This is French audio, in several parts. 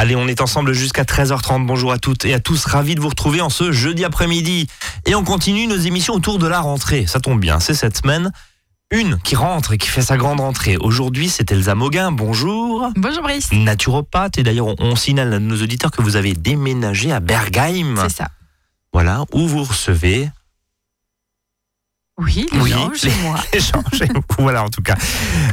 Allez, on est ensemble jusqu'à 13h30. Bonjour à toutes et à tous. Ravi de vous retrouver en ce jeudi après-midi. Et on continue nos émissions autour de la rentrée. Ça tombe bien, c'est cette semaine. Une qui rentre et qui fait sa grande rentrée. Aujourd'hui, c'est Elsa Moguin. Bonjour. Bonjour Brice. Naturopathe. Et d'ailleurs, on, on signale à nos auditeurs que vous avez déménagé à Bergheim. C'est ça. Voilà, où vous recevez Oui, les Oui, gens chez moi. les gens chez vous. Voilà, en tout cas.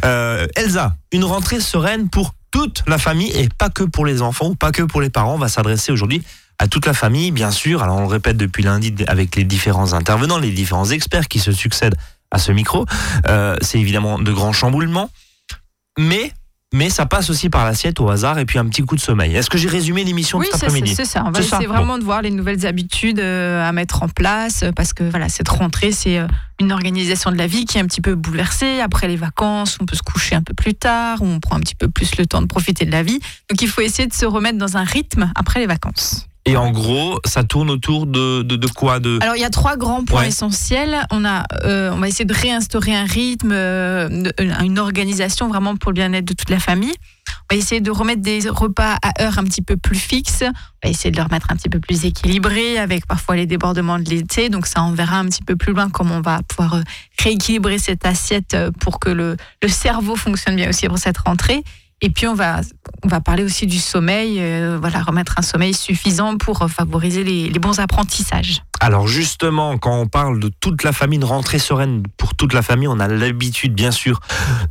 Euh, Elsa, une rentrée sereine pour toute la famille et pas que pour les enfants pas que pour les parents. On va s'adresser aujourd'hui à toute la famille, bien sûr. Alors, on le répète depuis lundi avec les différents intervenants, les différents experts qui se succèdent à ce micro. Euh, c'est évidemment de grands chamboulements, mais, mais ça passe aussi par l'assiette au hasard et puis un petit coup de sommeil. Est-ce que j'ai résumé l'émission Oui, de cet c'est après-midi c'est ça. On va essayer vraiment de voir les nouvelles habitudes euh, à mettre en place euh, parce que voilà, cette rentrée, c'est euh, une organisation de la vie qui est un petit peu bouleversée. Après les vacances, on peut se coucher un peu plus tard, on prend un petit peu plus le temps de profiter de la vie. Donc il faut essayer de se remettre dans un rythme après les vacances. Et en gros, ça tourne autour de, de, de quoi de... Alors il y a trois grands points Ouais. essentiels. On a, euh, on va essayer de réinstaurer un rythme, euh, de- une organisation vraiment pour le bien-être de toute la famille. On va essayer de remettre des repas à heure un petit peu plus fixes. On va essayer de les remettre un petit peu plus équilibrés avec parfois les débordements de l'été. Donc ça, on verra un petit peu plus loin comment on va pouvoir euh, rééquilibrer cette assiette euh, pour que le, le cerveau fonctionne bien aussi pour cette rentrée. Et puis on va, on va parler aussi du sommeil, euh, voilà, remettre un sommeil suffisant pour euh, favoriser les- les bons apprentissages. Alors justement, quand on parle de toute la famille, de rentrée sereine pour toute la famille, on a l'habitude bien sûr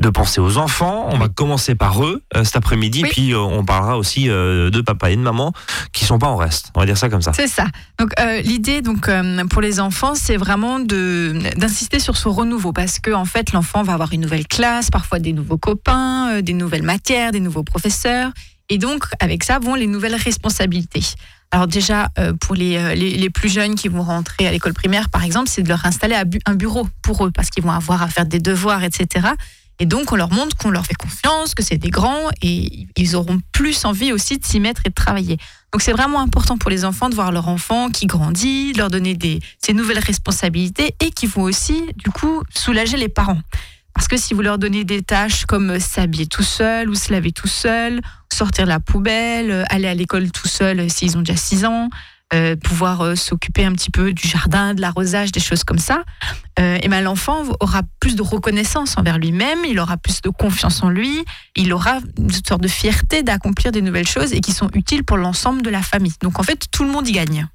de penser aux enfants. On va commencer par eux euh, cet après-midi, Oui. puis euh, on parlera aussi de papa et de maman qui sont pas en reste. On va dire ça comme ça. C'est ça. Donc l'idée donc pour les enfants, c'est vraiment de d'insister sur ce renouveau parce que en fait l'enfant va avoir une nouvelle classe, parfois des nouveaux copains, des nouvelles matières, des nouveaux professeurs et donc avec ça vont les nouvelles responsabilités. Alors déjà euh, pour les, euh, les les plus jeunes qui vont rentrer à l'école primaire par exemple, c'est de leur installer un bu- un bureau pour eux parce qu'ils vont avoir à faire des devoirs etc. Et donc, on leur montre qu'on leur fait confiance, que c'est des grands, et ils auront plus envie aussi de s'y mettre et de travailler. Donc c'est vraiment important pour les enfants de voir leur enfant qui grandit, leur donner des, ces nouvelles responsabilités et qui vont aussi, du coup, soulager les parents. Parce que si vous leur donnez des tâches comme s'habiller tout seul ou se laver tout seul, sortir la poubelle, aller à l'école tout seul s'ils ont déjà 6 ans, euh, pouvoir euh, s'occuper un petit peu du jardin, de l'arrosage, des choses comme ça, euh, et ben l'enfant aura plus de reconnaissance envers lui-même, il aura plus de confiance en lui, il aura une sorte de fierté d'accomplir des nouvelles choses et qui sont utiles pour l'ensemble de la famille. Donc en fait, tout le monde y gagne.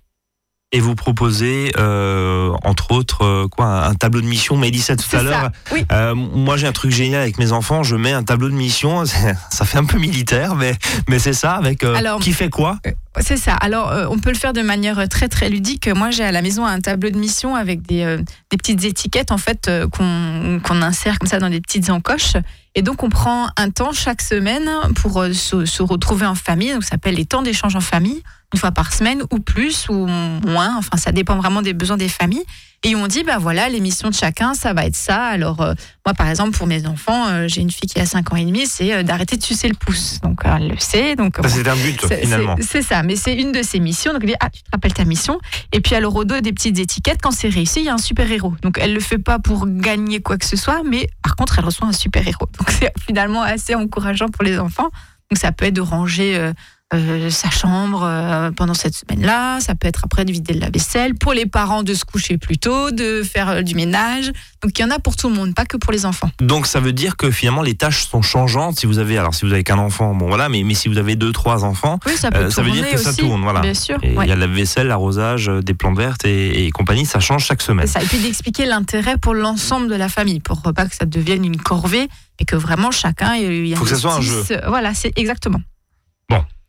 Et vous proposez, euh, entre autres, euh, quoi, un tableau de mission. Mais dit ça tout à l'heure. oui. Euh, moi, j'ai un truc génial avec mes enfants. Je mets un tableau de mission. Ça fait un peu militaire, mais mais c'est ça. Avec Alors- qui fait quoi? C'est ça. Alors, on peut le faire de manière très très ludique. Moi, j'ai à la maison un tableau de mission avec des, des petites étiquettes en fait qu'on qu'on insère comme ça dans des petites encoches. Et donc, on prend un temps chaque semaine pour se, se retrouver en famille. Donc, ça s'appelle les temps d'échange en famille, une fois par semaine ou plus ou moins. Enfin, ça dépend vraiment des besoins des familles. Et on dit, bah voilà, les missions de chacun, ça va être ça. Alors, euh, moi, par exemple, pour mes enfants, euh, j'ai une fille qui a 5 ans et demi, c'est euh, d'arrêter de sucer le pouce. Donc, elle le sait. Donc, bon, C'est un but finalement. c'est- ça, mais c'est une de ses missions. Donc, elle dit, ah, tu te rappelles ta mission? Et puis, alors, au dos des petites étiquettes, quand c'est réussi, il y a un super-héros. Donc, elle le fait pas pour gagner quoi que ce soit, mais par contre, elle reçoit un super-héros. Donc, c'est finalement assez encourageant pour les enfants. Donc, ça peut être de ranger euh, sa chambre euh, pendant cette semaine-là. Ça peut être après de vider la vaisselle. Pour les parents, de se coucher plus tôt, de faire euh, du ménage. Donc, il y en a pour tout le monde, pas que pour les enfants. Donc ça veut dire que finalement les tâches sont changeantes. Si vous avez alors si vous avez qu'un enfant, bon voilà, mais mais si vous avez deux trois enfants, Oui, ça peut ça veut dire que ça tourne, voilà. Bien sûr. et il ouais. y a la vaisselle, l'arrosage, des plantes vertes et, et compagnie, ça change chaque semaine. Ça. Et puis d'expliquer l'intérêt pour l'ensemble de la famille, pour pas que ça devienne une corvée et que vraiment chacun y y Faut que ça soit un investisse. Voilà, c'est exactement.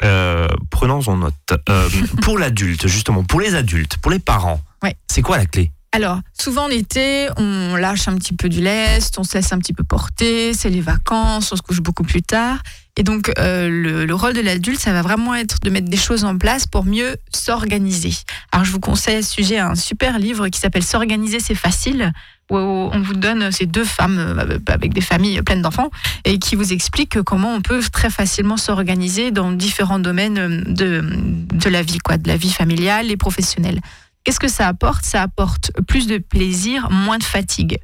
Euh, prenons en note. Euh, pour l'adulte, justement, pour les adultes, pour les parents, Ouais. c'est quoi la clé? Alors, souvent en été, on lâche un petit peu du lest, on se laisse un petit peu porter, c'est les vacances, on se couche beaucoup plus tard. Et donc, euh, le, le rôle de l'adulte, ça va vraiment être de mettre des choses en place pour mieux s'organiser. Alors, je vous conseille à ce sujet un super livre qui s'appelle S'organiser, c'est facile, où on vous donne ces deux femmes euh, avec des familles pleines d'enfants et qui vous expliquent comment on peut très facilement s'organiser dans différents domaines de, de la vie, quoi, de la vie familiale et professionnelle. Qu'est-ce que ça apporte? Ça apporte plus de plaisir, moins de fatigue.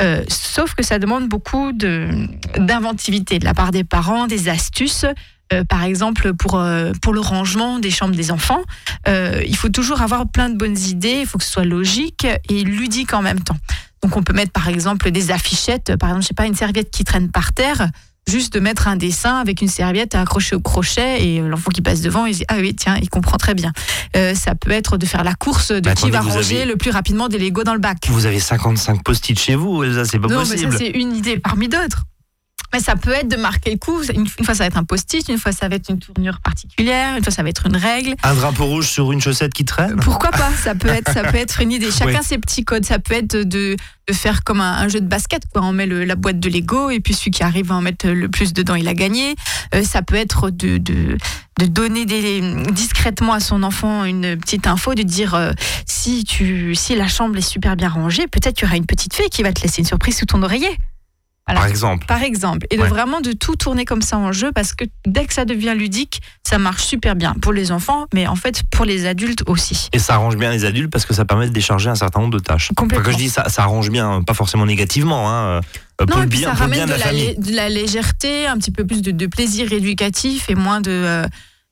Euh, sauf que ça demande beaucoup d'inventivité de, la part des parents, des astuces Euh, par exemple, pour, euh, pour le rangement des chambres des enfants, il faut toujours avoir plein de bonnes idées, il faut que ce soit logique et ludique en même temps. Donc on peut mettre par exemple des affichettes, par exemple, je sais pas, une serviette qui traîne par terre, juste de mettre un dessin avec une serviette accrochée au crochet et l'enfant qui passe devant, il dit ah oui tiens, il comprend très bien. Euh, ça peut être de faire la course de qui va attendez, ranger avez- le plus rapidement des Legos dans le bac. Vous avez 55 post-it chez vous, Elsa, c'est pas non, mais possible. ça c'est une idée parmi d'autres. Mais ça peut être de marquer le coup. Une, une fois ça va être un post-it, une fois ça va être une tournure particulière, une fois ça va être une règle. Un drapeau rouge sur une chaussette qui traîne? Pourquoi pas? Ça peut être, ça peut être une idée. Chacun Oui. ses petits codes. Ça peut être de, de faire comme un, un jeu de basket. Quoi. On met le- la boîte de Lego et puis celui qui arrive à en mettre le plus dedans, il a gagné. Euh, ça peut être de, de, de donner des, discrètement à son enfant une petite info, de dire euh, si, tu, si la chambre est super bien rangée, peut-être qu'il y aura une petite fée qui va te laisser une surprise sous ton oreiller. Voilà. Par exemple. Par exemple, et de vraiment de tout tourner comme ça en jeu parce que dès que ça devient ludique, ça marche super bien pour les enfants, mais en fait pour les adultes aussi. Et ça arrange bien les adultes parce que ça permet de décharger un certain nombre de tâches. Complètement. Enfin, quand je dis ça, ça arrange bien, pas forcément négativement, hein, euh, pour Non, et puis bien, ça ramène bien de de la de la légèreté, un petit peu plus de, de plaisir éducatif et moins de, euh,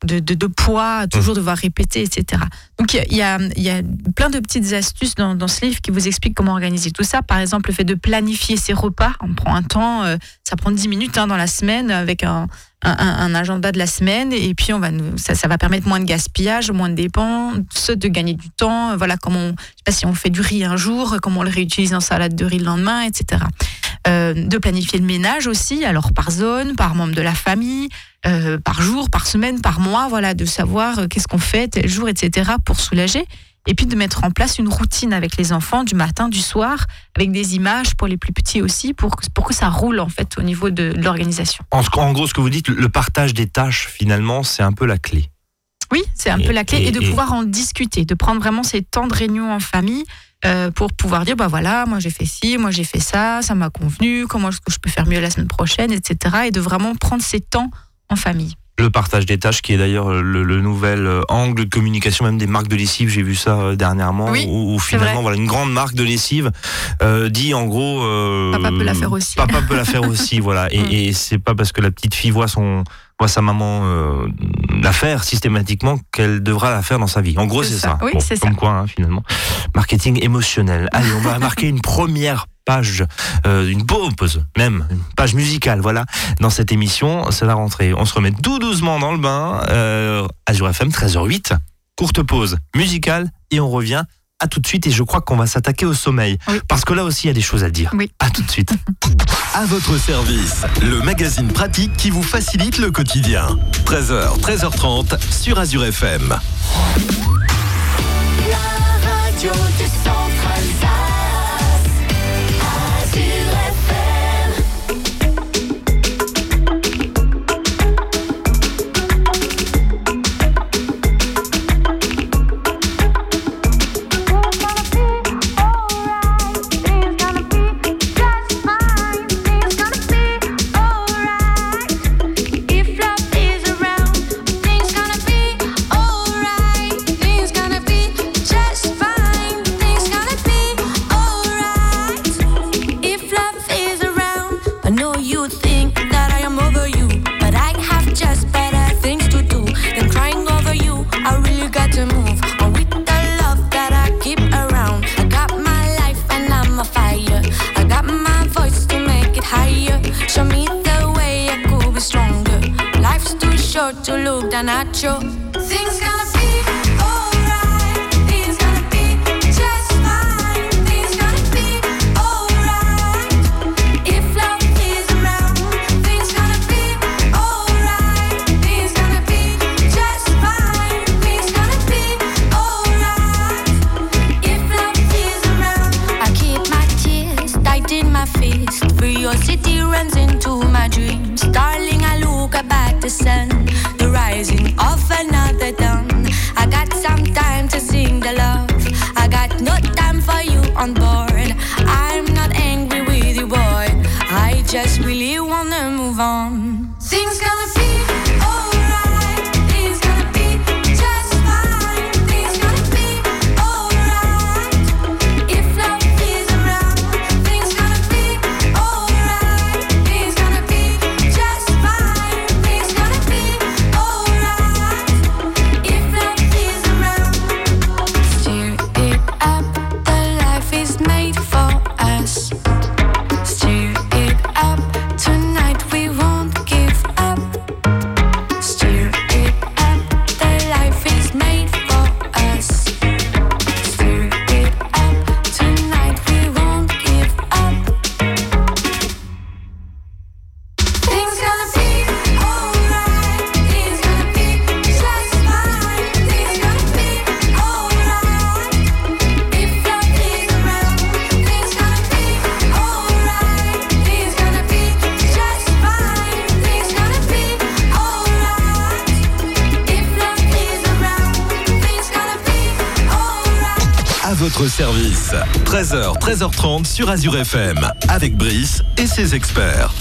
de, de- de poids toujours Mmh. devoir répéter, etc. Donc il y a- y, a, il y a plein de petites astuces dans, dans ce livre qui vous expliquent comment organiser tout ça. Par exemple, le fait de planifier ses repas. On prend un temps, euh, ça prend 10 minutes hein, dans la semaine avec un, un, agenda de la semaine et puis on va nous, ça, ça va permettre moins de gaspillage, moins de dépenses, de gagner du temps. Voilà, comment on, je sais pas si on fait du riz un jour, comment on le réutilise en salade de riz le lendemain, etc. Euh, de planifier le ménage aussi, alors par zone, par membre de la famille, euh, par jour, par semaine, par mois, voilà, de savoir euh, qu'est-ce qu'on fait tel jour, etc. pour soulager. Et puis de mettre en place une routine avec les enfants du matin, du soir, avec des images pour les plus petits aussi, pour, que- pour que ça roule en fait au niveau de, de l'organisation. En, gros, ce que vous dites, le partage des tâches, finalement, c'est un peu la clé. Oui, c'est un Et- peu la clé, et, et- de et- pouvoir en discuter, de prendre vraiment ces temps de réunion en famille euh, pour pouvoir dire, bah voilà, moi j'ai fait ci, moi j'ai fait ça, ça m'a convenu, comment est-ce que je peux faire mieux la semaine prochaine, etc. Et de vraiment prendre ces temps en famille. Le partage des tâches, qui est d'ailleurs le, le nouvel euh, angle de communication, même des marques de lessive, j'ai vu ça euh, dernièrement, Oui, où, finalement, voilà, une grande marque de lessive euh, dit en gros. euh, Papa peut la faire aussi. Papa peut la faire aussi, voilà. Et, Mm. et c'est pas parce que la petite fille voit son voit sa maman euh, la faire systématiquement qu'elle devra la faire dans sa vie. En gros, C'est ça. ça. Oui, Bon, c'est comme ça. quoi, hein, finalement, marketing émotionnel. Allez, on va marquer une première page, euh, une pause, même une page musicale, voilà, dans cette émission. C'est la rentrée. On se remet tout doucement dans le bain. Euh, Azure FM, 13h08. Courte pause musicale et on revient. À tout de suite et je crois qu'on va s'attaquer au sommeil Oui. parce que là aussi il y a des choses à dire. Oui. À tout de suite. À votre service, le magazine pratique qui vous facilite le quotidien. 13h, 13h30 sur Azure FM. La radio du centre sur Azure FM, avec Brice et ses experts.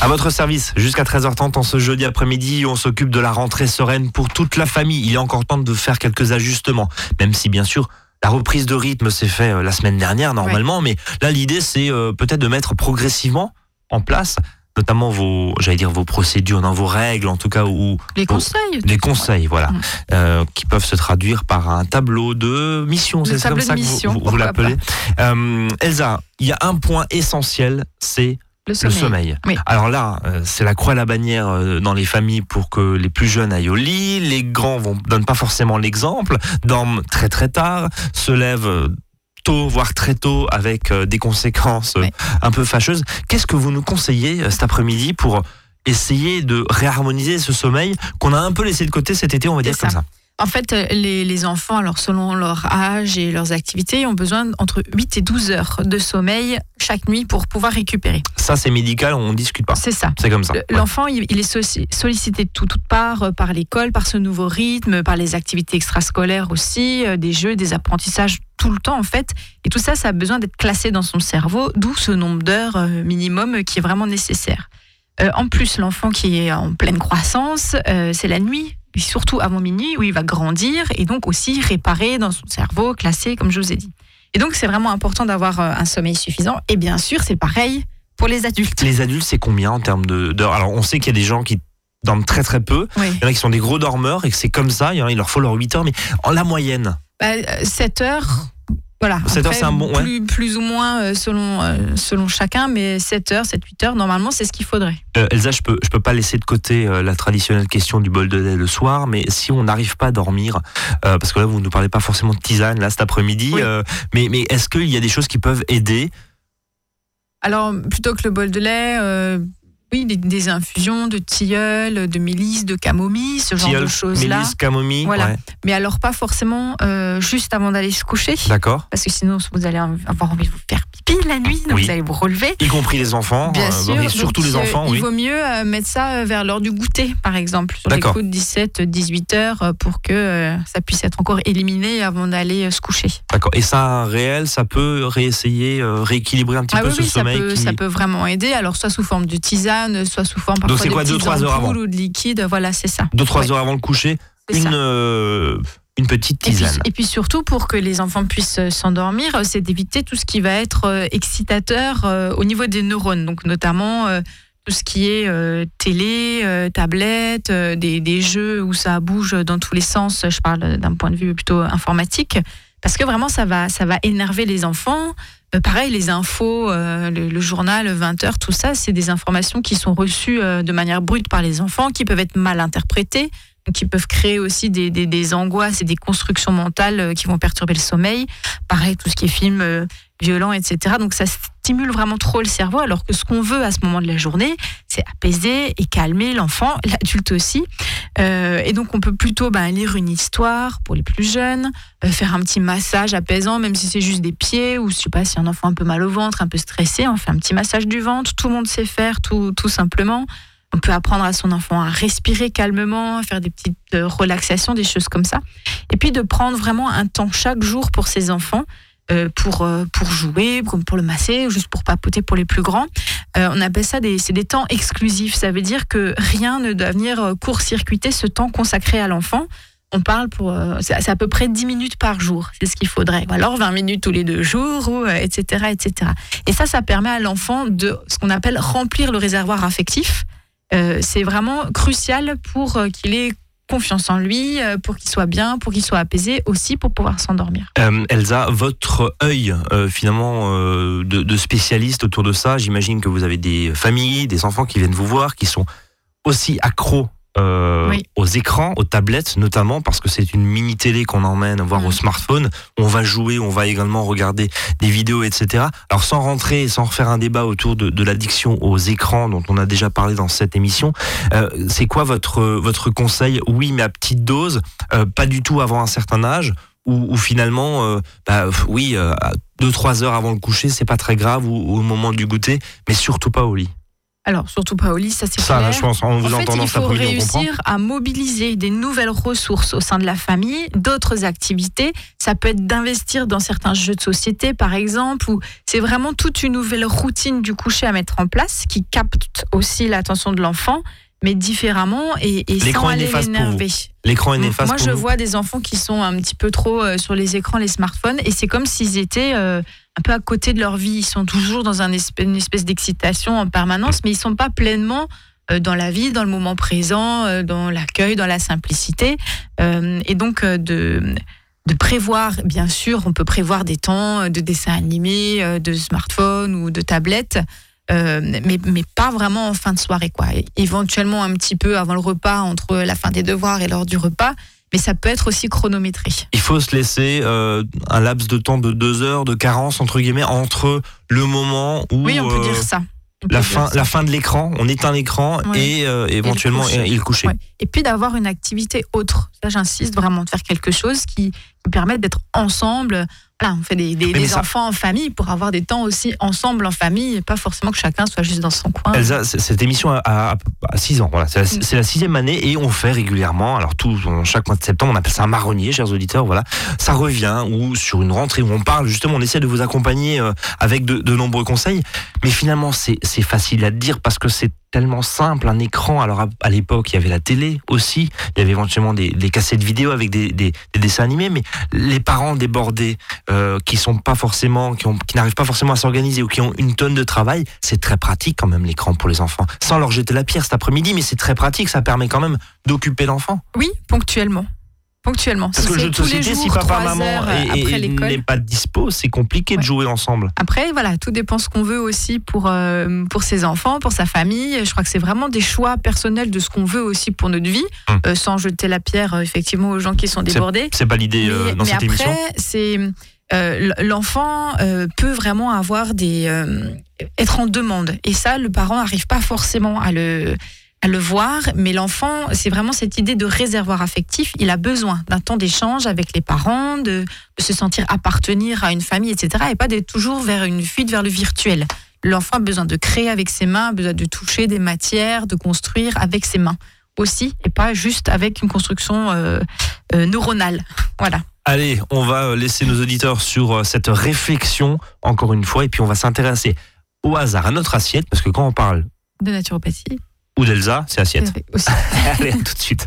À votre service, jusqu'à 13h30 en ce jeudi après-midi, on s'occupe de la rentrée sereine pour toute la famille. Il est encore temps de faire quelques ajustements, même si bien sûr la reprise de rythme s'est fait euh, la semaine dernière normalement, mais là l'idée c'est euh, peut-être de mettre progressivement en place notamment vos, j'allais dire vos procédures, dans vos règles en tout cas, ou Les conseils. des conseils, voilà, Mm. euh, qui peuvent se traduire par un tableau de mission. C'est comme ça de que vous- mission, vous, l'appelez. Euh, Elsa, il y a un point essentiel, c'est Le le sommeil. Oui. Alors là, euh, c'est la croix à la bannière dans les familles pour que les plus jeunes aillent au lit. Les grands vont donnent pas forcément l'exemple, dorment très très tard, se lèvent tôt, voire très tôt, avec euh, des conséquences euh, un peu fâcheuses. Qu'est-ce que vous nous conseillez euh, cet après-midi pour essayer de réharmoniser ce sommeil qu'on a un peu laissé de côté cet été, on va dire comme ça. En fait, les, les enfants, alors selon leur âge et leurs activités, ont besoin entre 8 et 12 heures de sommeil chaque nuit pour pouvoir récupérer. Ça, c'est médical, on discute pas. C'est ça. C'est comme ça. Ouais. L'enfant, il, il est sollicité de tout- toutes parts, par l'école, par ce nouveau rythme, par les activités extrascolaires aussi, des jeux, des apprentissages tout le temps en fait. Et tout ça, ça a besoin d'être classé dans son cerveau, d'où ce nombre d'heures euh, minimum euh, qui est vraiment nécessaire. Euh, en plus, l'enfant qui est en pleine croissance, euh, c'est la nuit, et surtout avant minuit, où il va grandir et donc aussi réparer dans son cerveau, classé, comme je vous ai dit. Et donc, c'est vraiment important d'avoir un sommeil suffisant. Et bien sûr, c'est pareil pour les adultes. Les adultes, c'est combien en termes d'heures? Alors, on sait qu'il y a des gens qui dorment très très peu. Oui. Il y en a qui sont des gros dormeurs et que c'est comme ça. Il leur faut leurs 8 heures. Mais en la moyenne, Bah, euh, 7 heures. Voilà. 7 heures, c'est un bon- ouais. Plus, plus ou moins euh, selon, euh, selon chacun, mais 7 heures, 7, 8 heures, normalement, c'est ce qu'il faudrait. euh, Elsa, je peux, je peux pas laisser de côté euh, la traditionnelle question du bol de lait le soir. Mais si on n'arrive pas à dormir, euh, parce que là, vous ne nous parlez pas forcément de tisane là cet après-midi, Oui. euh, mais, mais est-ce qu'il y a des choses qui peuvent aider? Alors, plutôt que le bol de lait, euh, oui, des, des infusions de tilleul, de mélisse, de camomille, ce genre de choses-là. mélisse, camomille Voilà. ouais, Mais alors, pas forcément euh, juste avant d'aller se coucher. D'accord. Parce que sinon, vous allez avoir envie de vous faire pipi la nuit, donc Oui. vous allez vous relever. Y compris les enfants. Bien euh, sûr. et surtout Donc, les euh, enfants, il oui. vaut mieux euh, mettre ça vers l'heure du goûter, par exemple, sur les coups de 17, 18 heures, pour que ça puisse être encore éliminé avant d'aller se coucher. D'accord. Et ça, réel, ça peut réessayer, rééquilibrer un petit Ah peu oui, ce oui, ça sommeil peut, qui... ça peut vraiment aider. Alors, soit sous forme de tisane, soit sous forme parfois c'est de quoi, deux, petites trois heures ampoules avant ou de liquide. Voilà, c'est ça. 2-3 Ouais, heures avant le coucher, une, euh, une petite Et puis, tisane. et puis surtout, pour que les enfants puissent euh, s'endormir, euh, c'est d'éviter tout ce qui va être euh, excitateur euh, au niveau des neurones. Donc, notamment euh, tout ce qui est euh, télé, euh, tablette, euh, des, des jeux où ça bouge dans tous les sens. Je parle d'un point de vue plutôt informatique. Parce que vraiment, ça va, ça va énerver les enfants. Euh, pareil, les infos, euh, le, le journal, 20h, tout ça, c'est des informations qui sont reçues euh, de manière brute par les enfants, qui peuvent être mal interprétées, qui peuvent créer aussi des, des, des angoisses et des constructions mentales euh, qui vont perturber le sommeil. Pareil, tout ce qui est film euh, violent, etc. Donc ça stimule vraiment trop le cerveau, alors que ce qu'on veut à ce moment de la journée, c'est apaiser et calmer l'enfant, l'adulte aussi. Euh, et donc on peut plutôt ben, lire une histoire pour les plus jeunes, euh, faire un petit massage apaisant, même si c'est juste des pieds, ou je sais pas, si un enfant un peu mal au ventre, un peu stressé, on fait un petit massage du ventre, tout le monde sait faire, tout, tout simplement. On peut apprendre à son enfant à respirer calmement, à faire des petites euh, relaxations, des choses comme ça. Et puis de prendre vraiment un temps chaque jour pour ses enfants, pour, euh, pour jouer, pour le masser, juste pour papoter pour les plus grands. Euh, on appelle ça des, c'est des temps exclusifs. Ça veut dire que rien ne doit venir euh, court-circuiter ce temps consacré à l'enfant. On parle pour, euh, c'est à peu près 10 minutes par jour, c'est ce qu'il faudrait. Ou alors 20 minutes tous les deux jours, ou, euh, etc., etc. Et ça, ça permet à l'enfant de ce qu'on appelle remplir le réservoir affectif. Euh, c'est vraiment crucial pour euh, qu'il ait confiance en lui, euh, pour qu'il soit bien, pour qu'il soit apaisé, aussi pour pouvoir s'endormir. Euh, Elsa, votre œil euh, finalement de, de spécialiste autour de ça, j'imagine que vous avez des familles, des enfants qui viennent vous voir, qui sont aussi accros euh, Oui. aux écrans, aux tablettes notamment, parce que c'est une mini télé qu'on emmène voir Mhm. au smartphone. On va jouer, on va également regarder des vidéos, etc. Alors sans rentrer, sans refaire un débat autour de, de l'addiction aux écrans dont on a déjà parlé dans cette émission, euh, c'est quoi votre votre conseil? Oui, mais à petite dose, euh, pas du tout avant un certain âge ou, ou finalement, euh, bah, oui, euh, à deux trois heures avant le coucher, c'est pas très grave, ou, ou au moment du goûter, mais surtout pas au lit. Alors, surtout pas au lit, ça c'est Ça, clair. je pense, en vous en fait, il faut réussir à mobiliser des nouvelles ressources au sein de la famille, d'autres activités. Ça peut être d'investir dans certains jeux de société, par exemple, ou c'est vraiment toute une nouvelle routine du coucher à mettre en place qui capte aussi l'attention de l'enfant, mais différemment et, et sans aller l'énerver. L'écran est néfaste Moi, pour je vois des enfants qui sont un petit peu trop euh, sur les écrans, les smartphones, et c'est comme s'ils étaient euh, un peu à côté de leur vie. Ils sont toujours dans un espèce, une espèce d'excitation en permanence, mais ils sont pas pleinement euh, dans la vie, dans le moment présent, dans l'accueil, dans la simplicité. Et donc, de de prévoir, bien sûr, on peut prévoir des temps de dessins animés, de smartphone ou de tablettes, euh, mais, mais pas vraiment en fin de soirée. Quoi. Éventuellement un petit peu avant le repas, entre la fin des devoirs et l'heure du repas, mais ça peut être aussi chronométré. Il faut se laisser euh, un laps de temps de deux heures de carence entre guillemets entre le moment où Oui, on peut euh, dire ça. La fin la fin de l'écran, on éteint l'écran Ouais. et euh, éventuellement et, et le coucher. Ouais. Et puis d'avoir une activité autre. Ça, j'insiste vraiment, de faire quelque chose qui, qui permette d'être ensemble. Voilà, on fait des, ça- enfants en famille pour avoir des temps aussi ensemble en famille, et pas forcément que chacun soit juste dans son coin. Elsa, cette émission a, 6 ans, voilà, c'est la, c'est la sixième année et on fait régulièrement, alors tout, on- chaque mois de septembre, on appelle ça un marronnier, chers auditeurs, voilà, ça revient, ou sur une rentrée où on parle, justement, on essaie de vous accompagner euh, avec de, de nombreux conseils, mais finalement c'est facile à dire parce que c'est tellement simple, un écran, alors à, l'époque il y avait la télé aussi, il y avait éventuellement des, des cassettes vidéo avec des, des- des dessins animés, mais les parents débordés, euh, qui sont pas forcément, qui n'arrivent pas forcément à s'organiser ou qui ont une tonne de travail, c'est très pratique quand même l'écran pour les enfants. Sans leur jeter la pierre cet après-midi, mais c'est très pratique, ça permet quand même d'occuper l'enfant. Oui, ponctuellement. Ponctuellement. Parce Si que le jeu de société, si papa, maman n'est pas dispo, c'est compliqué de jouer ensemble. Après, voilà, tout dépend ce qu'on veut aussi pour, euh, pour ses enfants, pour sa famille. Je crois que c'est vraiment des choix personnels de ce qu'on veut aussi pour notre vie, Hum. euh, sans jeter la pierre euh, effectivement aux gens qui sont débordés. C'est pas l'idée dans mais cette après, émission. c'est euh, l'enfant euh, peut vraiment avoir des euh, être en demande et ça, le parent n'arrive pas forcément à le à le voir, mais l'enfant, c'est vraiment cette idée de réservoir affectif. Il a besoin d'un temps d'échange avec les parents, de, de se sentir appartenir à une famille, etc. Et pas d'être toujours vers une fuite vers le virtuel. L'enfant a besoin de créer avec ses mains, a besoin de toucher des matières, de construire avec ses mains aussi, et pas juste avec une construction euh, euh, neuronale. Voilà. Allez, on va euh, laisser nos auditeurs sur cette réflexion, encore une fois, et puis on va s'intéresser au hasard à notre assiette, parce que quand on parle De naturopathie. Ou d'Elsa, c'est assiette. Allez, à tout de suite.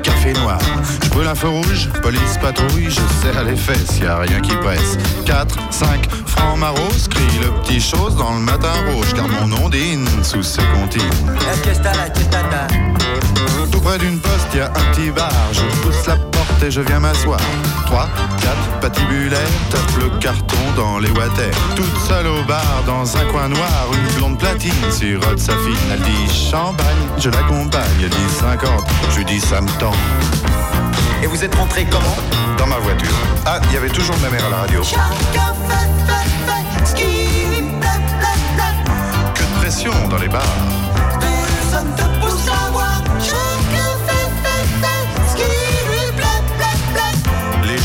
noir. Je brûle un feu rouge, police patrouille, je serre les fesses, y a rien qui presse. 4, 5, francs maros, crie le petit chose dans le matin rouge, car mon ondine sous ce comptine. Est-ce que c'est là, qu'est-ce que t'as Tout près d'une poste, y a un petit bar. Je pousse la porte et je viens m'asseoir. 3, 4, patibulaire, tape le carton dans les water. Toute seule au bar, dans un coin noir, une blonde platine sirote sa fille. Elle dit champagne, je l'accompagne. Elle dit 50, je dis ça me tend. Et vous êtes rentré comment? Dans ma voiture. Ah, il y avait toujours ma mère à la radio. Que de pression dans les bars.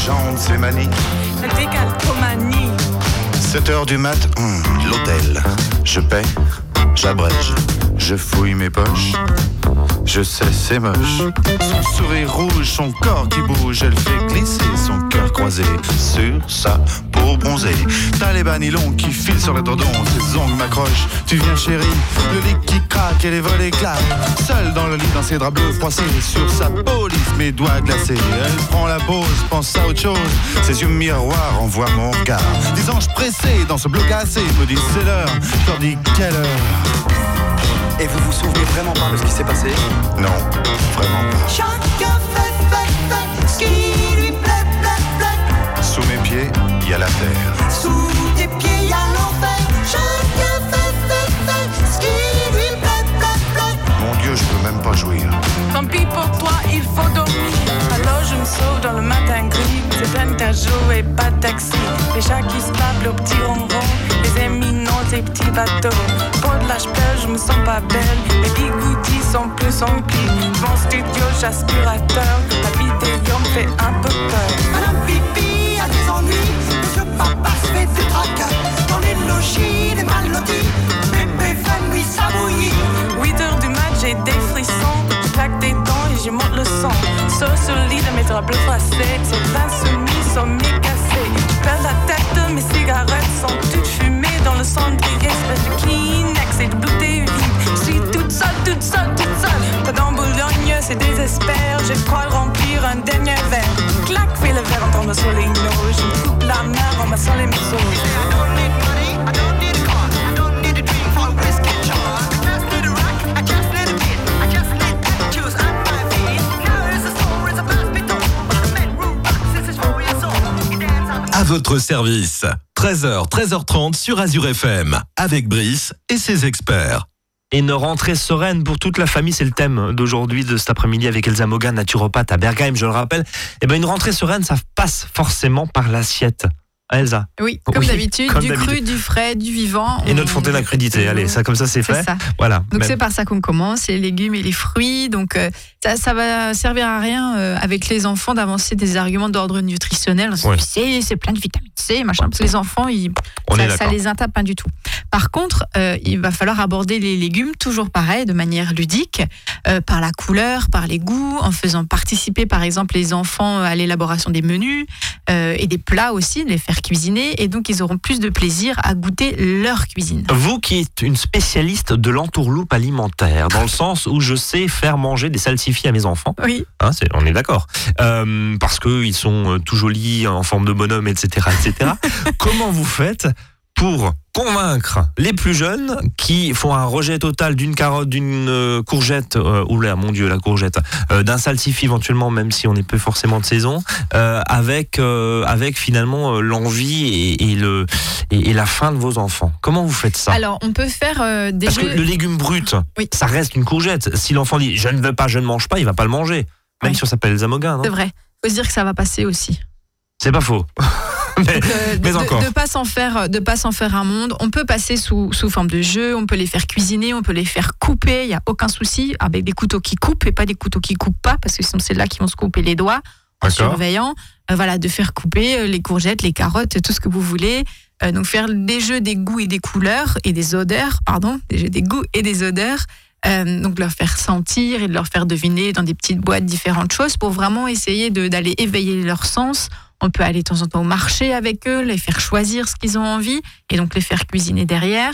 De ces manies. Décalcomanie. 7 heures du mat, hum, l'hôtel. Je paie, j'abrège, je fouille mes poches. Je sais, c'est moche. Son sourire rouge, son corps qui bouge, elle fait glisser son cœur croisé sur sa peau bronzée. T'as les bas nylon qui filent sur le tendon, ses ongles m'accrochent. Tu viens chérie, le lit qui craque et les volets claquent. Seule dans le lit, dans ses draps bleus froissés, sur sa police, mes doigts glacés. Elle prend la pause, pense à autre chose. Ses yeux miroirs envoient mon regard. Des anges pressés dans ce bleu cassé me disent c'est l'heure. Je dis quelle heure? Et vous vous souvenez vraiment pas de ce qui s'est passé? Non, vraiment pas. Emplis. Mon studio, j'aspirateur. La vidéo me fait un peu peur. Madame Pipi a des ennuis. Monsieur Papa se fait des tracas. Dans les logis, les mal lotis. Bébé fait nuit, ça bouillit. 8 heures du mat, j'ai des frissons. Je claque des dents et je monte le sang. Sur le lit de mes draps bleus froissés. Sur l'insoumis, sont mes cassés. Je perds la tête, mes cigarettes sont toutes fumées dans le cendrier. Espèce de Kleenex et de bouteilles vides. Je suis toute seule, toute seule, toute seule. C'est désespère. Je crois remplir un dernier verre. Clac, fais le verre en tombant sur les noix. Je coupe la main en massant les morceaux. À votre service. 13h, 13h30 sur Azure FM. Avec Brice et ses experts. Et une rentrée sereine pour toute la famille, c'est le thème d'aujourd'hui, de cet après-midi avec Elsa Mogan, naturopathe à Bergheim, je le rappelle. Et ben une rentrée sereine, ça passe forcément par l'assiette. Elsa. Oui, comme Oui, d'habitude, du cru, du frais, du vivant. Et notre On- fontaine à crudité. Allez, ça comme ça c'est fait. ça. Voilà. Donc c'est par ça qu'on commence, les légumes et les fruits. Donc euh, ça, ça va servir à rien euh, avec les enfants d'avancer des arguments d'ordre nutritionnel. Ouais. C'est plein de vitamine C, machin. Parce que les enfants, ils, On ça, les intape pas du tout. Par contre, euh, il va falloir aborder les légumes toujours pareil, de manière ludique, par la couleur, par les goûts, en faisant participer par exemple les enfants à l'élaboration des menus euh, et des plats aussi, de les faire cuisiner. Et donc ils auront plus de plaisir à goûter leur cuisine. Vous qui êtes une spécialiste de l'entourloupe alimentaire, dans le sens où je sais faire manger des salsifis à mes enfants, Oui. hein, on est d'accord, Euh, parce qu'ils sont euh, tout jolis, en forme de bonhomme, etc. etc. Comment vous faites pour convaincre les plus jeunes qui font un rejet total d'une carotte, d'une euh, courgette, euh, oula mon dieu la courgette, euh, d'un salsifis éventuellement même si on n'est pas forcément de saison, euh, avec avec finalement l'envie et, et le et, et la faim de vos enfants. Comment vous faites ça? Alors on peut faire des Parce que le légume brut, Oui. ça reste une courgette. Si l'enfant dit je ne veux pas, je ne mange pas, il va pas le manger. Même si on s'appelle Zamoga, C'est vrai. Faut se dire que ça va passer aussi. C'est pas faux. mais, Euh, mais de, encore. de pas s'en faire, de pas s'en faire un monde. On peut passer sous, sous forme de jeu. On peut les faire cuisiner. On peut les faire couper. Il y a aucun souci avec des couteaux qui coupent et pas des couteaux qui coupent pas parce que sinon c'est là qu'ils vont se couper les doigts en surveillant. Euh, voilà, de faire couper euh, les courgettes, les carottes, tout ce que vous voulez. Euh, donc faire des jeux des goûts et des couleurs et des odeurs, pardon, des jeux des goûts et des odeurs. Euh, donc leur faire sentir et de leur faire deviner dans des petites boîtes différentes choses pour vraiment essayer d'aller éveiller leur sens. On peut aller de temps en temps au marché avec eux, les faire choisir ce qu'ils ont envie et donc les faire cuisiner derrière.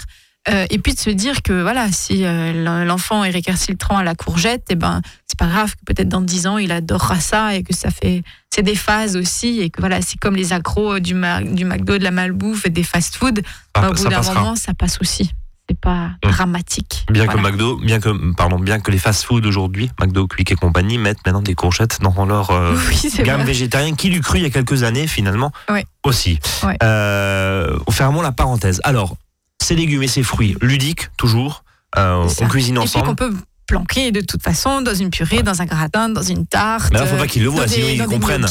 Euh, et puis de se dire que voilà, si euh, l'enfant est récalcitrant à la courgette, et ben c'est pas grave que peut-être dans 10 ans il adorera ça et que ça fait c'est des phases aussi et que voilà c'est comme les accros du, Ma- du McDo, de la malbouffe et des fast-food. Ça- au bout d'un moment ça passe aussi. C'est pas Hum. dramatique. Bien Voilà. que McDo, bien que pardon, bien que les fast-food aujourd'hui, McDo, Quick et compagnie mettent maintenant des courgettes dans leur euh, Oui, gamme vrai. végétarienne, qui l'eût cru il y a quelques années finalement aussi. Ouais. Euh, fermons la parenthèse. Alors, ces légumes et ces fruits ludiques toujours. Euh, on cuisine Et puis ensemble. qu'on peut planquer de toute façon dans une purée, dans un gratin, dans une tarte. Mais là, faut pas euh, qu'ils le voient, dans sinon ils comprennent.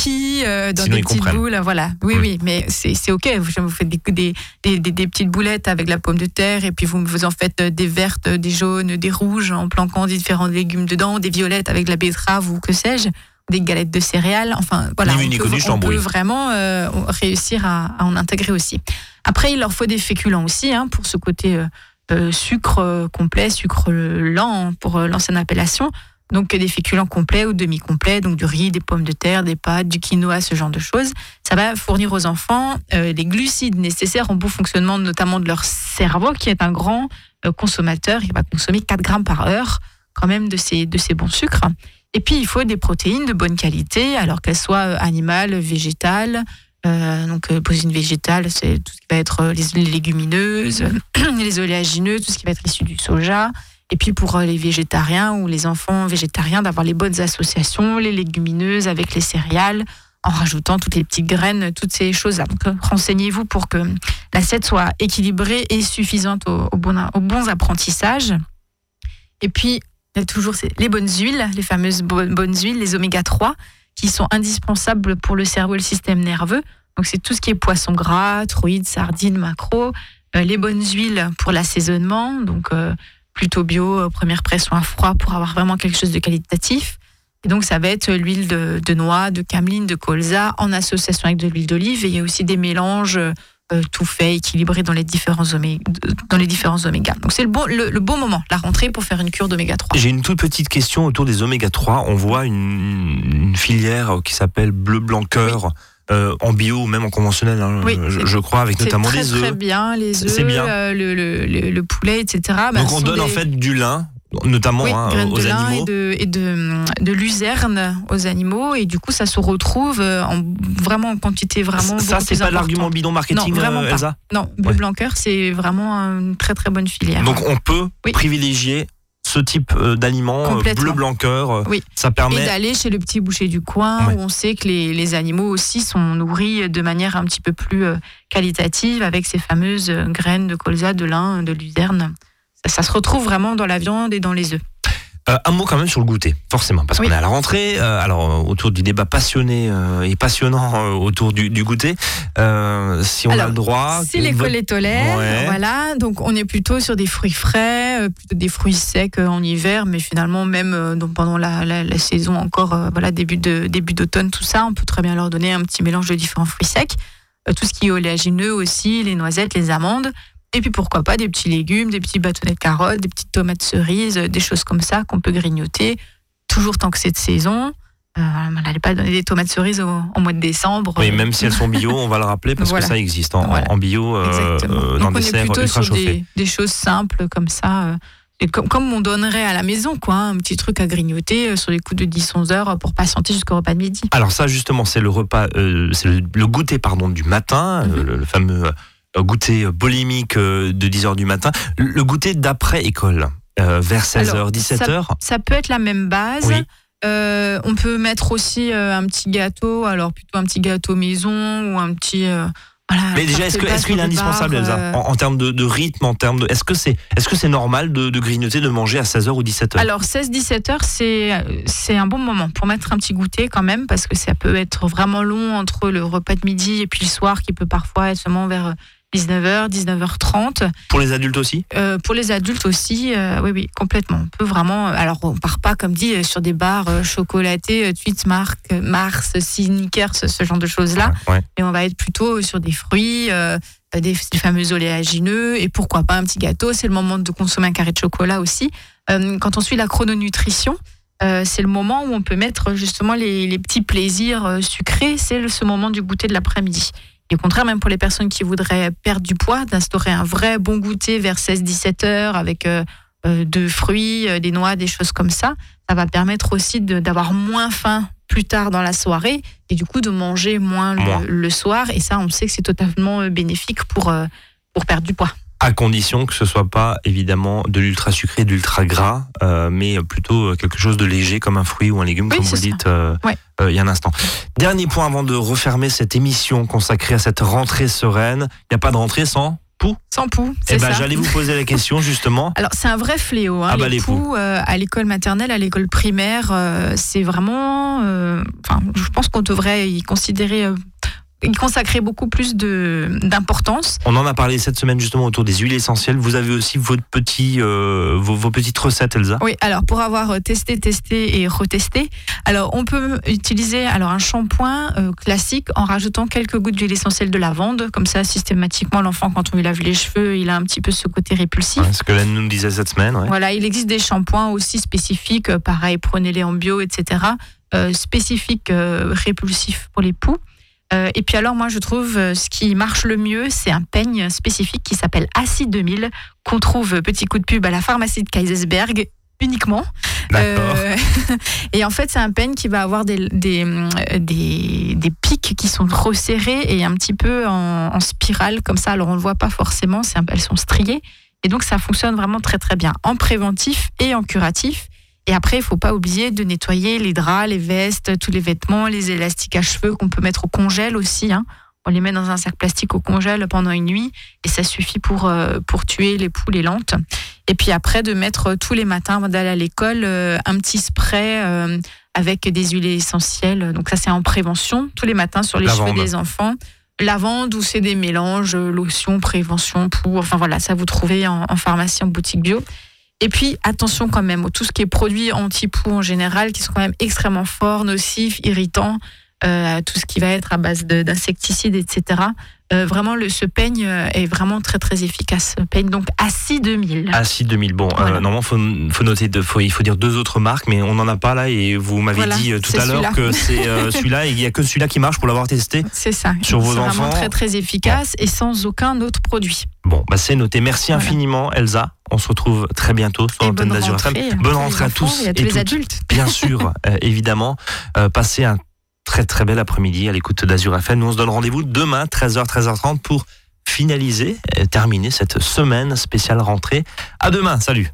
euh, dans des ils petites comprennent. boules, voilà. Oui, Mm. oui, mais c'est c'est ok. Vous, faites des, des, petites boulettes avec la pomme de terre et puis vous, vous en faites euh, des vertes, des jaunes, des rouges en planquant différents légumes dedans, des violettes avec la betterave ou que sais-je, des galettes de céréales. Enfin, voilà, on peut, on vraiment euh, réussir à, à en intégrer aussi. Après, il leur faut des féculents aussi hein, pour ce côté euh, euh, sucre euh, complet, sucre lent hein, pour euh, l'ancienne appellation. Donc euh, des féculents complets ou demi-complets, donc du riz, des pommes de terre, des pâtes, du quinoa, ce genre de choses. Ça va fournir aux enfants euh, les glucides nécessaires au bon fonctionnement notamment de leur cerveau, qui est un grand euh, consommateur. Il va consommer 4 grammes par heure quand même de ces, de ces bons sucres. Et puis il faut des protéines de bonne qualité, alors qu'elles soient euh, animales, végétales. Euh, donc euh, protéines végétales, c'est tout ce qui va être euh, les, légumineuses, les oléagineux, tout ce qui va être issu du soja. Et puis pour euh, les végétariens ou les enfants végétariens, d'avoir les bonnes associations, les légumineuses avec les céréales, en rajoutant toutes les petites graines, toutes ces choses-là. Donc renseignez-vous pour que l'assiette soit équilibrée et suffisante aux, bons, aux bons apprentissages. Et puis, il y a toujours les bonnes huiles, les fameuses bo- bonnes huiles, les oméga 3, qui sont indispensables pour le cerveau et le système nerveux. Donc c'est tout ce qui est poisson gras, truites, sardines, maquereaux, Euh, les bonnes huiles pour l'assaisonnement, donc euh, plutôt bio, euh, première pression à froid pour avoir vraiment quelque chose de qualitatif. Et donc ça va être l'huile de, de noix, de cameline, de colza en association avec de l'huile d'olive. Et il y a aussi des mélanges euh, tout faits, équilibrés dans les différents oméga. Dans les différents oméga. Donc c'est le bon, le, le bon moment, la rentrée, pour faire une cure d'oméga 3. J'ai une toute petite question autour des oméga 3. On voit une, une filière qui s'appelle bleu blanc cœur euh, en bio ou même en conventionnel, hein, Oui, je, c'est- je crois, avec C'est notamment très, les œufs. Très bien, les C'est- œufs, c'est bien. euh, le, le, le, le poulet, etc. bah, Donc ce on donne en fait du lin, notamment oui, hein, graines aux de lin animaux. et de, et de, de luzerne aux animaux et du coup ça se retrouve euh, en vraiment en quantité vraiment Ça, c'est pas l'argument bidon marketing, Non, vraiment euh, pas. Elsa Non, bleu Ouais. blanc c'est vraiment une très très bonne filière. Donc on peut Oui. privilégier ce type euh, d'aliment, euh, Complètement. bleu blanc cœur. euh, Oui. Ça et permet. d'aller chez le petit boucher du coin Ouais. où on sait que les, les animaux aussi sont nourris de manière un petit peu plus euh, qualitative avec ces fameuses euh, graines de colza, de lin, de luzerne. Ça, se retrouve vraiment dans la viande et dans les œufs. Euh, un mot quand même sur le goûter, forcément, parce Oui. qu'on est à la rentrée. euh, alors euh, autour du débat passionné euh, et passionnant autour du, du goûter, si on a le droit. Si l'école est tolère, Ouais. voilà, donc on est plutôt sur des fruits frais, plutôt des fruits secs en hiver, mais finalement même donc pendant la, la- la saison encore, voilà début de début d'automne, tout ça, on peut très bien leur donner un petit mélange de différents fruits secs, tout ce qui est oléagineux aussi, les noisettes, les amandes, et puis pourquoi pas des petits légumes, des petits bâtonnets de carottes, des petites tomates cerises, des choses comme ça qu'on peut grignoter, toujours tant que c'est de saison. Euh, on n'allait pas donner des tomates cerises au, au mois de décembre. Oui, même si elles sont bio, on va le rappeler parce Voilà. que ça existe en, Voilà. en bio euh, euh, dans des serres plutôt ultra sur des, des choses simples comme ça. euh, et comme, comme on donnerait à la maison, quoi, hein, un petit truc à grignoter euh, sur les coups de 10-11 heures pour patienter jusqu'au repas de midi. Alors ça justement, c'est le repas, euh, c'est le, le goûter pardon du matin, Mhm. euh, le, le fameux goûter euh, bolémique euh, de 10h du matin. Le, goûter d'après école, euh, vers 16h, Alors, 17h. Ça peut être la même base. Oui. Euh, on peut mettre aussi euh, un petit gâteau, alors plutôt un petit gâteau maison ou un petit. euh, voilà, Mais déjà, est-ce qu'il est au indispensable, Elsa, euh, en, en termes de, de rythme, en termes de, est-ce que c'est, est-ce que c'est normal de, de grignoter, de manger à 16h ou 17h Alors 16-17 heures, c'est euh, c'est un bon moment pour mettre un petit goûter quand même parce que ça peut être vraiment long entre le repas de midi et puis le soir qui peut parfois être seulement vers 19h, 19h30. Pour les adultes aussi? Euh, pour les adultes aussi, euh, oui, oui, complètement. On peut vraiment. euh, Alors, on part pas, comme dit, sur des bars euh, chocolatés, Tweets, Mars, Snickers, ce, genre de choses-là. Ouais. Et on va être plutôt sur des fruits, des, des fameux oléagineux, et pourquoi pas un petit gâteau. C'est le moment de consommer un carré de chocolat aussi. Quand on suit la chrononutrition, euh, c'est le moment où on peut mettre justement les, les petits plaisirs euh, sucrés. C'est ce moment du goûter de l'après-midi. Et au contraire, même pour les personnes qui voudraient perdre du poids, d'instaurer un vrai bon goûter vers 16-17 heures avec euh, euh, de fruits, euh, des noix, des choses comme ça, ça va permettre aussi d'avoir moins faim plus tard dans la soirée et du coup de manger moins le, le soir. Et ça, on sait que c'est totalement euh, bénéfique pour, euh, pour perdre du poids. À condition que ce soit pas évidemment de l'ultra sucré, de l'ultra gras, euh, mais plutôt euh, quelque chose de léger comme un fruit ou un légume, Oui, comme vous ça. dites euh, Ouais. euh, il y a un instant. Dernier point avant de refermer cette émission consacrée à cette rentrée sereine. Il n'y a pas de rentrée sans poux Sans poux, Eh c'est ben, ça. j'allais vous poser la question justement. Alors c'est un vrai fléau. Hein, Ah bah, les les poux euh, à l'école maternelle, à l'école primaire, euh, c'est vraiment. euh, Enfin, je pense qu'on devrait y considérer y consacrer beaucoup plus d'importance. On en a parlé cette semaine justement autour des huiles essentielles. Vous avez aussi votre petit, euh, vos, vos petites recettes, Elsa. Oui, alors pour avoir euh, testé, testé et retesté, alors on peut utiliser alors un shampoing euh, classique en rajoutant quelques gouttes d'huile essentielle de lavande, comme ça systématiquement l'enfant quand on lui lave les cheveux, il a un petit peu ce côté répulsif. Ouais, ce que Len nous disait cette semaine. ouais. Voilà, il existe des shampoings aussi spécifiques, pareil, prenez-les en bio, etc. euh, spécifiques euh, répulsifs pour les poux. Euh, et puis alors moi je trouve euh, ce qui marche le mieux, c'est un peigne spécifique qui s'appelle Acide 2000 qu'on trouve euh, petit coup de pub à la pharmacie de Kaisersberg uniquement. Euh, et en fait, c'est un peigne qui va avoir des, des, des, des pics qui sont resserrés et un petit peu en, en spirale comme ça. Alors, on ne le voit pas forcément, un- elles sont striées. Et donc, ça fonctionne vraiment très, très bien en préventif et en curatif. Et après, il faut pas oublier de nettoyer les draps, les vestes, tous les vêtements, les élastiques à cheveux qu'on peut mettre au congèle aussi. hein. On les met dans un sac plastique au congèle pendant une nuit et ça suffit pour, euh, pour tuer les poules et lentes. Et puis après, de mettre euh, tous les matins avant d'aller à l'école euh, un petit spray euh, avec des huiles essentielles. Donc ça, c'est en prévention, tous les matins sur les Lavande. cheveux des enfants. Lavande ou c'est des mélanges, lotion, prévention, pour. Enfin voilà, ça vous trouvez en, en pharmacie, en boutique bio. Et puis attention quand même, tout ce qui est produits anti-poux en général, qui sont quand même extrêmement forts, nocifs, irritants, euh, tout ce qui va être à base de- d'insecticides, etc. Euh, vraiment, le, ce peigne euh, est vraiment très très efficace. Ce peigne donc Acide 2000. Acide 2000. Bon, euh, Voilà. normalement, faut, faut noter, de, faut, il faut dire deux autres marques, mais on n'en a pas là. Et vous m'avez Voilà, dit euh, tout c'est à l'heure que c'est euh, celui-là. et Il y a que celui-là qui marche pour l'avoir testé. C'est ça. Sur vos C'est enfants. vraiment très très efficace et sans aucun autre produit. Bon, bah c'est noté. Merci Voilà. infiniment, Elsa. On se retrouve très bientôt sur l'antenne d'Azur FM. Bonne rentrée à tous et à tous et les toutes. adultes. Bien sûr, euh, évidemment. Euh, passez un très très bel après-midi à l'écoute d'Azur FM. Nous on se donne rendez-vous demain 13h 13h30 pour finaliser, terminer cette semaine spéciale rentrée. À demain. Salut.